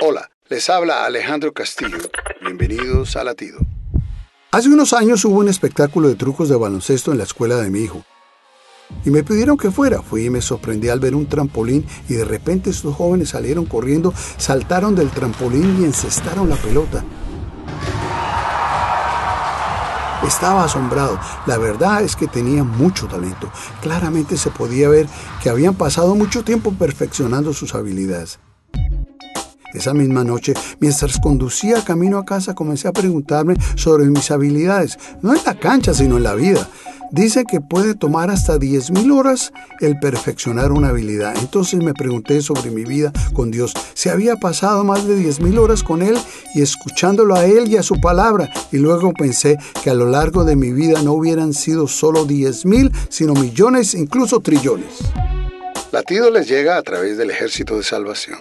Hola, les habla Alejandro Castillo. Bienvenidos a Latido. Hace unos años hubo un espectáculo de trucos de baloncesto en la escuela de mi hijo. Y me pidieron que fuera. Fui y me sorprendí al ver un trampolín y de repente estos jóvenes salieron corriendo, saltaron del trampolín y encestaron la pelota. Estaba asombrado. La verdad es que tenía mucho talento. Claramente se podía ver que habían pasado mucho tiempo perfeccionando sus habilidades. Esa misma noche, mientras conducía camino a casa, comencé a preguntarme sobre mis habilidades, no en la cancha, sino en la vida. Dice que puede tomar hasta 10.000 horas el perfeccionar una habilidad. Entonces me pregunté sobre mi vida con Dios. Si había pasado más de 10.000 horas con Él y escuchándolo a Él y a su palabra. Y luego pensé que a lo largo de mi vida no hubieran sido solo 10.000, sino millones, incluso trillones. Latido les llega a través del ejército de salvación.